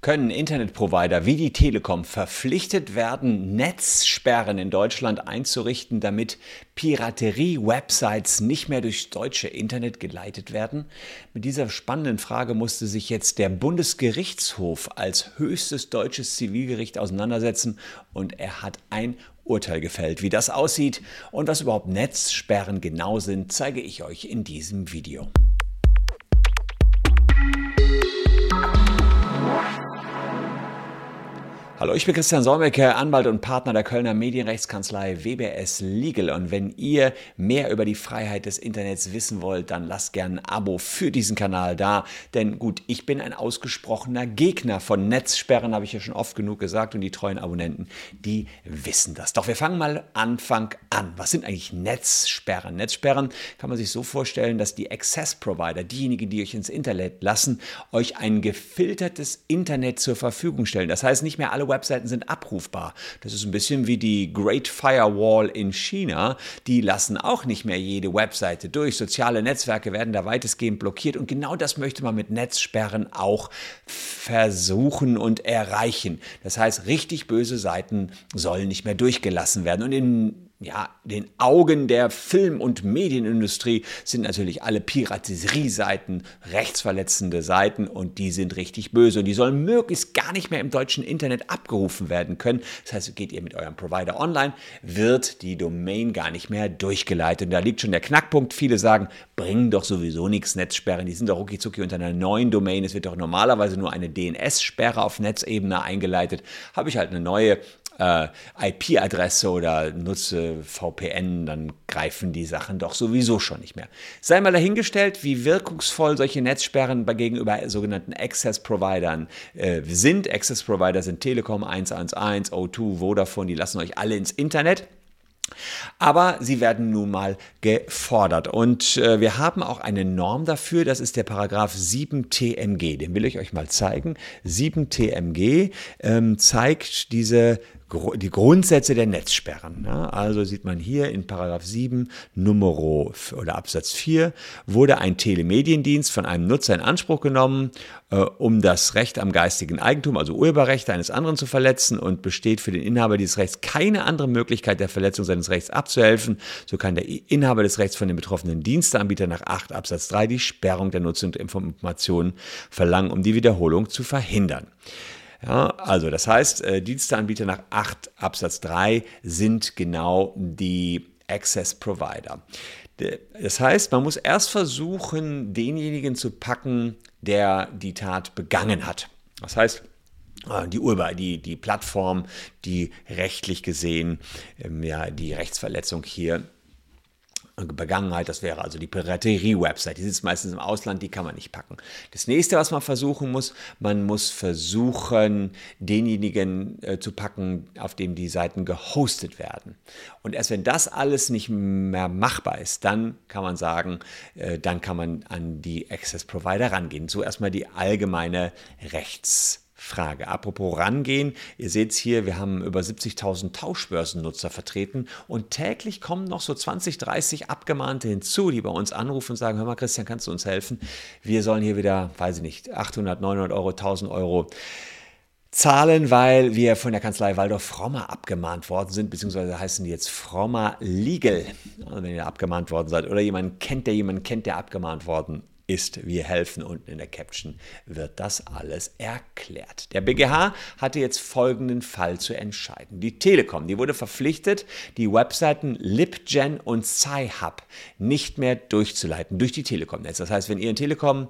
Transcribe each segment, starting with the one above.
können Internetprovider wie die Telekom verpflichtet werden, Netzsperren in Deutschland einzurichten, damit Piraterie-Websites nicht mehr durchs deutsche Internet geleitet werden? Mit dieser spannenden Frage musste sich jetzt der Bundesgerichtshof als höchstes deutsches Zivilgericht auseinandersetzen und er hat ein Urteil gefällt. Wie das aussieht und was überhaupt Netzsperren genau sind, zeige ich euch in diesem Video. Hallo, ich bin Christian Solmecke, Anwalt und Partner der Kölner Medienrechtskanzlei WBS Legal. Und wenn ihr mehr über die Freiheit des Internets wissen wollt, dann lasst gerne ein Abo für diesen Kanal da. Denn gut, ich bin ein ausgesprochener Gegner von Netzsperren, habe ich ja schon oft genug gesagt. Und die treuen Abonnenten, die wissen das. Doch wir fangen mal Anfang an. Was sind eigentlich Netzsperren? Netzsperren kann man sich so vorstellen, dass die Access Provider, diejenigen, die euch ins Internet lassen, euch ein gefiltertes Internet zur Verfügung stellen. Das heißt, nicht mehr alle Webseiten sind abrufbar. Das ist ein bisschen wie die Great Firewall in China. Die lassen auch nicht mehr jede Webseite durch. Soziale Netzwerke werden da weitestgehend blockiert und genau das möchte man mit Netzsperren auch versuchen und erreichen. Das heißt, richtig böse Seiten sollen nicht mehr durchgelassen werden. Und in ja, den Augen der Film- und Medienindustrie sind natürlich alle Piraterie-Seiten rechtsverletzende Seiten und die sind richtig böse und die sollen möglichst gar nicht mehr im deutschen Internet abgerufen werden können. Das heißt, geht ihr mit eurem Provider online, wird die Domain gar nicht mehr durchgeleitet. Und da liegt schon der Knackpunkt. Viele sagen, bringen doch sowieso nichts Netzsperren, die sind doch rucki unter einer neuen Domain. Es wird doch normalerweise nur eine DNS-Sperre auf Netzebene eingeleitet. Habe ich halt eine neue äh, IP-Adresse oder nutze VPN, dann greifen die Sachen doch sowieso schon nicht mehr. Sei mal dahingestellt, wie wirkungsvoll solche Netzsperren gegenüber sogenannten Access-Providern äh, sind. Access-Provider sind Telekom 111, O2, Vodafone, die lassen euch alle ins Internet. Aber sie werden nun mal gefordert. Und äh, wir haben auch eine Norm dafür, das ist der Paragraph 7 TMG. Den will ich euch mal zeigen. 7 TMG ähm, zeigt diese die Grundsätze der Netzsperren. Ne? Also sieht man hier in Paragraph 7 Nummer oder Absatz 4 wurde ein Telemediendienst von einem Nutzer in Anspruch genommen, äh, um das Recht am geistigen Eigentum, also Urheberrechte eines anderen zu verletzen und besteht für den Inhaber dieses Rechts keine andere Möglichkeit der Verletzung seines Rechts abzuhelfen. So kann der Inhaber des Rechts von dem betroffenen Diensteanbieter nach 8 Absatz 3 die Sperrung der Nutzung der Informationen verlangen, um die Wiederholung zu verhindern. Ja, also das heißt, äh, Diensteanbieter nach 8 Absatz 3 sind genau die Access Provider. Das heißt, man muss erst versuchen, denjenigen zu packen, der die Tat begangen hat. Das heißt, äh, die Urheber, die, die Plattform, die rechtlich gesehen ähm, ja, die Rechtsverletzung hier Begangenheit, das wäre also die Piraterie-Website. Die sitzt meistens im Ausland, die kann man nicht packen. Das nächste, was man versuchen muss, man muss versuchen, denjenigen äh, zu packen, auf dem die Seiten gehostet werden. Und erst wenn das alles nicht mehr machbar ist, dann kann man sagen, äh, dann kann man an die Access Provider rangehen. So erstmal die allgemeine Rechts- Frage. Apropos rangehen, ihr seht es hier, wir haben über 70.000 Tauschbörsennutzer vertreten und täglich kommen noch so 20, 30 Abgemahnte hinzu, die bei uns anrufen und sagen, hör mal Christian, kannst du uns helfen? Wir sollen hier wieder, weiß ich nicht, 800, 900 Euro, 1000 Euro zahlen, weil wir von der Kanzlei Waldorf Frommer abgemahnt worden sind, beziehungsweise heißen die jetzt Frommer Legal, wenn ihr abgemahnt worden seid oder jemanden kennt, der jemanden kennt, der abgemahnt worden ist. Wir helfen unten in der Caption wird das alles erklärt. Der BGH hatte jetzt folgenden Fall zu entscheiden. Die Telekom, die wurde verpflichtet, die Webseiten LibGen und Sci-Hub nicht mehr durchzuleiten durch die Telekom-Netz. Das heißt, wenn ihr in Telekom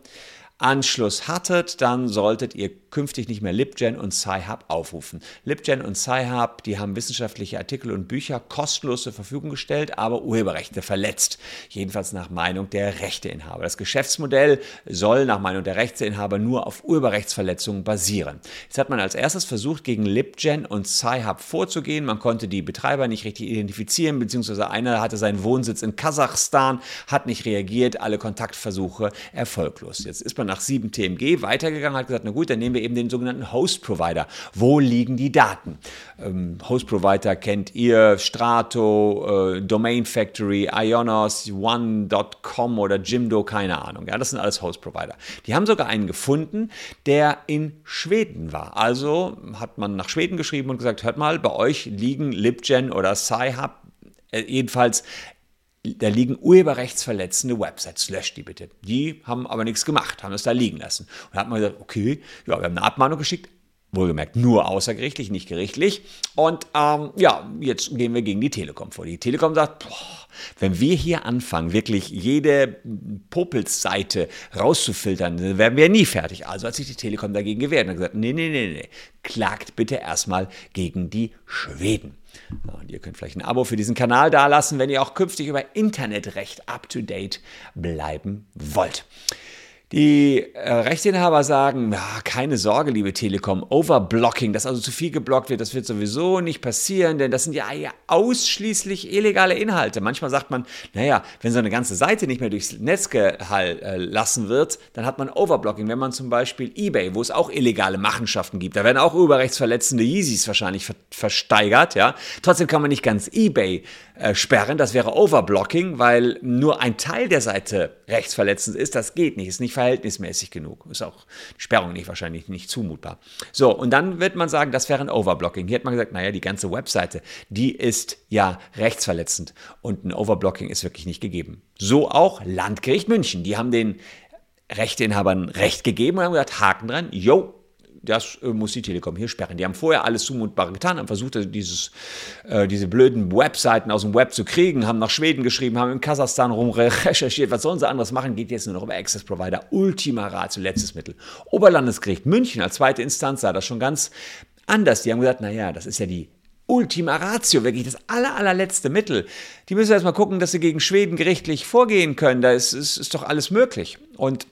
Anschluss hattet, dann solltet ihr künftig nicht mehr LibGen und Sci-Hub aufrufen. LibGen und Sci-Hub, die haben wissenschaftliche Artikel und Bücher kostenlos zur Verfügung gestellt, aber Urheberrechte verletzt. Jedenfalls nach Meinung der Rechteinhaber. Das Geschäftsmodell soll nach Meinung der Rechteinhaber nur auf Urheberrechtsverletzungen basieren. Jetzt hat man als erstes versucht, gegen LibGen und Sci-Hub vorzugehen. Man konnte die Betreiber nicht richtig identifizieren, beziehungsweise einer hatte seinen Wohnsitz in Kasachstan, hat nicht reagiert, alle Kontaktversuche erfolglos. Jetzt ist man nach 7 TMG weitergegangen, hat gesagt, na gut, dann nehmen wir eben den sogenannten Host Provider. Wo liegen die Daten? Ähm, Host Provider kennt ihr, Strato, äh, Domain Factory, Ionos, One.com oder Jimdo, keine Ahnung. Ja, das sind alles Host Provider. Die haben sogar einen gefunden, der in Schweden war. Also hat man nach Schweden geschrieben und gesagt, hört mal, bei euch liegen LibGen oder Sci-Hub, äh, jedenfalls da liegen urheberrechtsverletzende Websites, löscht die bitte. Die haben aber nichts gemacht, haben es da liegen lassen. Und da hat man gesagt, okay, ja, wir haben eine Abmahnung geschickt, wohlgemerkt nur außergerichtlich, nicht gerichtlich. Und ähm, ja, jetzt gehen wir gegen die Telekom vor. Die Telekom sagt, boah, wenn wir hier anfangen, wirklich jede Popels-Seite rauszufiltern, dann werden wir nie fertig. Also hat sich die Telekom dagegen gewehrt und gesagt, nee, nee, nee, nee, klagt bitte erstmal gegen die Schweden. Und ihr könnt vielleicht ein Abo für diesen Kanal dalassen, wenn ihr auch künftig über Internetrecht up-to-date bleiben wollt. Die äh, Rechteinhaber sagen, keine Sorge, liebe Telekom, Overblocking, dass also zu viel geblockt wird, das wird sowieso nicht passieren, denn das sind ja, ausschließlich illegale Inhalte. Manchmal sagt man, naja, wenn so eine ganze Seite nicht mehr durchs Netz gelassen wird, dann hat man Overblocking. Wenn man zum Beispiel eBay, wo es auch illegale Machenschaften gibt, da werden auch urheberrechtsverletzende Yeezys wahrscheinlich ver versteigert, ja. Trotzdem kann man nicht ganz eBay äh, sperren, das wäre Overblocking, weil nur ein Teil der Seite rechtsverletzend ist, das geht nicht, ist nicht verhältnismäßig genug. Ist auch Sperrung nicht wahrscheinlich nicht zumutbar. So, und dann wird man sagen, das wäre ein Overblocking. Hier hat man gesagt, naja, die ganze Webseite, die ist ja rechtsverletzend und ein Overblocking ist wirklich nicht gegeben. So auch Landgericht München. Die haben den Rechteinhabern Recht gegeben und haben gesagt, Haken dran, yo, das äh, muss die Telekom hier sperren. Die haben vorher alles Zumutbare getan, haben versucht, also dieses, äh, diese blöden Webseiten aus dem Web zu kriegen, haben nach Schweden geschrieben, haben in Kasachstan rum recherchiert. Was sollen sie anderes machen? Geht jetzt nur noch über Access Provider. Ultima Ratio, letztes Mittel. Oberlandesgericht München als zweite Instanz sah das schon ganz anders. Die haben gesagt, naja, das ist ja die Ultima Ratio, wirklich das aller, allerletzte Mittel. Die müssen erstmal gucken, dass sie gegen Schweden gerichtlich vorgehen können. Da ist, ist, ist doch alles möglich. Und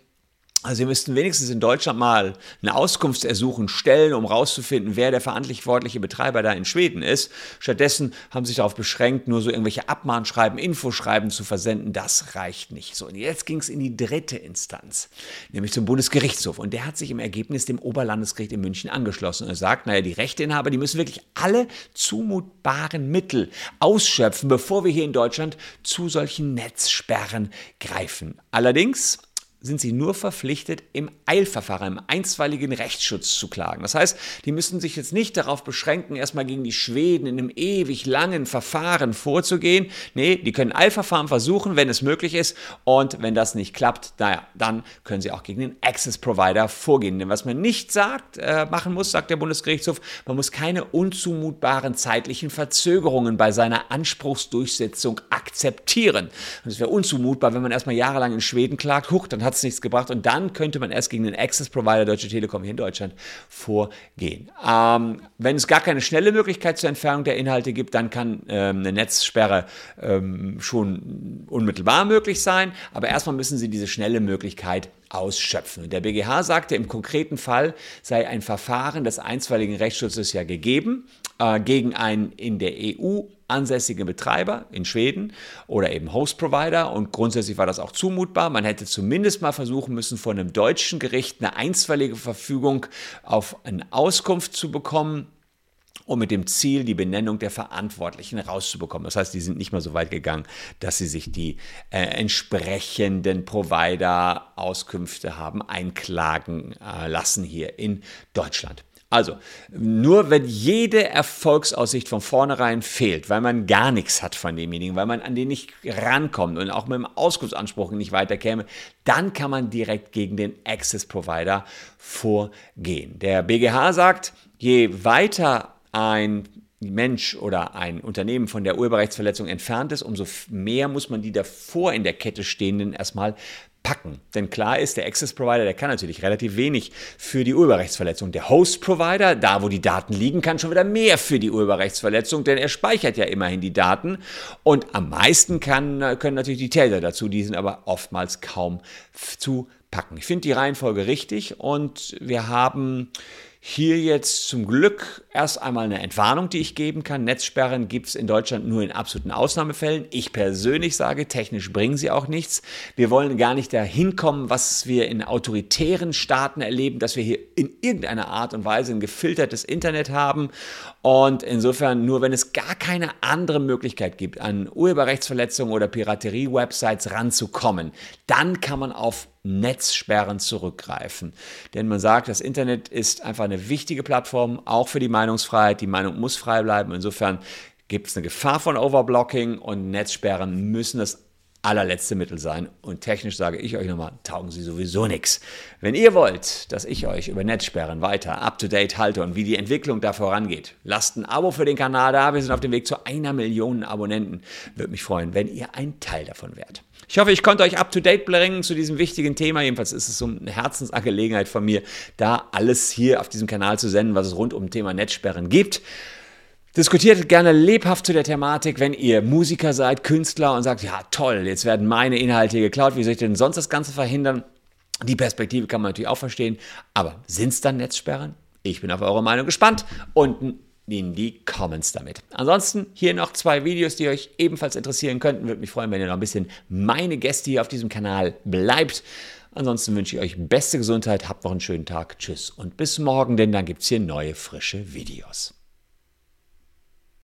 also wir müssten wenigstens in Deutschland mal eine Auskunftsersuchen stellen, um herauszufinden, wer der verantwortliche Betreiber da in Schweden ist. Stattdessen haben sie sich darauf beschränkt, nur so irgendwelche Abmahnschreiben, Infoschreiben zu versenden. Das reicht nicht. So, und jetzt ging es in die dritte Instanz, nämlich zum Bundesgerichtshof. Und der hat sich im Ergebnis dem Oberlandesgericht in München angeschlossen. Und sagt, naja, die Rechteinhaber, die müssen wirklich alle zumutbaren Mittel ausschöpfen, bevor wir hier in Deutschland zu solchen Netzsperren greifen. Allerdings sind sie nur verpflichtet, im Eilverfahren, im einstweiligen Rechtsschutz zu klagen. Das heißt, die müssen sich jetzt nicht darauf beschränken, erstmal gegen die Schweden in einem ewig langen Verfahren vorzugehen. Nee, die können Eilverfahren versuchen, wenn es möglich ist. Und wenn das nicht klappt, naja, dann können sie auch gegen den Access Provider vorgehen. Denn was man nicht sagt, äh, machen muss, sagt der Bundesgerichtshof, man muss keine unzumutbaren zeitlichen Verzögerungen bei seiner Anspruchsdurchsetzung akzeptieren. Das wäre unzumutbar, wenn man erstmal jahrelang in Schweden klagt, huch, dann hat es nichts gebracht. Und dann könnte man erst gegen den Access Provider Deutsche Telekom hier in Deutschland vorgehen. Ähm, wenn es gar keine schnelle Möglichkeit zur Entfernung der Inhalte gibt, dann kann ähm, eine Netzsperre ähm, schon unmittelbar möglich sein. Aber erstmal müssen Sie diese schnelle Möglichkeit ausschöpfen. der BGH sagte, im konkreten Fall sei ein Verfahren des einstweiligen Rechtsschutzes ja gegeben äh, gegen einen in der EU ansässigen Betreiber in Schweden oder eben Host-Provider und grundsätzlich war das auch zumutbar. Man hätte zumindest mal versuchen müssen, von einem deutschen Gericht eine einstweilige Verfügung auf eine Auskunft zu bekommen um mit dem Ziel, die Benennung der Verantwortlichen rauszubekommen. Das heißt, die sind nicht mal so weit gegangen, dass sie sich die äh, entsprechenden Provider-Auskünfte haben einklagen äh, lassen hier in Deutschland. Also, nur wenn jede Erfolgsaussicht von vornherein fehlt, weil man gar nichts hat von demjenigen, weil man an den nicht rankommt und auch mit dem Auskunftsanspruch nicht weiterkäme, dann kann man direkt gegen den Access Provider vorgehen. Der BGH sagt, je weiter ein Mensch oder ein Unternehmen von der Urheberrechtsverletzung entfernt ist, umso mehr muss man die davor in der Kette stehenden erstmal packen. Denn klar ist, der Access Provider, der kann natürlich relativ wenig für die Urheberrechtsverletzung. Der Host Provider, da wo die Daten liegen, kann schon wieder mehr für die Urheberrechtsverletzung, denn er speichert ja immerhin die Daten. Und am meisten kann, können natürlich die Täter dazu, die sind aber oftmals kaum zu packen. Ich finde die Reihenfolge richtig und wir haben Hier jetzt zum Glück erst einmal eine Entwarnung, die ich geben kann. Netzsperren gibt es in Deutschland nur in absoluten Ausnahmefällen. Ich persönlich sage, technisch bringen sie auch nichts. Wir wollen gar nicht dahin kommen, was wir in autoritären Staaten erleben, dass wir hier in irgendeiner Art und Weise ein gefiltertes Internet haben. Und insofern, nur wenn es gar keine andere Möglichkeit gibt, an Urheberrechtsverletzungen oder Piraterie-Websites ranzukommen, dann kann man auf Netzsperren zurückgreifen. Denn man sagt, das Internet ist einfach eine wichtige Plattform, auch für die Meinungsfreiheit. Die Meinung muss frei bleiben. Insofern gibt es eine Gefahr von Overblocking und Netzsperren müssen das allerletzte Mittel sein. Und technisch sage ich euch nochmal, taugen sie sowieso nichts. Wenn ihr wollt, dass ich euch über Netzsperren weiter up-to-date halte und wie die Entwicklung da vorangeht, lasst ein Abo für den Kanal da. Wir sind auf dem Weg zu einer Million Abonnenten. Würde mich freuen, wenn ihr ein Teil davon wärt. Ich hoffe, ich konnte euch up-to-date bringen zu diesem wichtigen Thema. Jedenfalls ist es so eine Herzensangelegenheit von mir, da alles hier auf diesem Kanal zu senden, was es rund um das Thema Netzsperren gibt. Diskutiert gerne lebhaft zu der Thematik, wenn ihr Musiker seid, Künstler und sagt, ja toll, jetzt werden meine Inhalte geklaut, wie soll ich denn sonst das Ganze verhindern? Die Perspektive kann man natürlich auch verstehen, aber sind es dann Netzsperren? Ich bin auf eure Meinung gespannt. Unten in die Comments damit. Ansonsten hier noch zwei Videos, die euch ebenfalls interessieren könnten. Würde mich freuen, wenn ihr noch ein bisschen meine Gäste hier auf diesem Kanal bleibt. Ansonsten wünsche ich euch beste Gesundheit, habt noch einen schönen Tag, tschüss und bis morgen, denn dann gibt es hier neue frische Videos.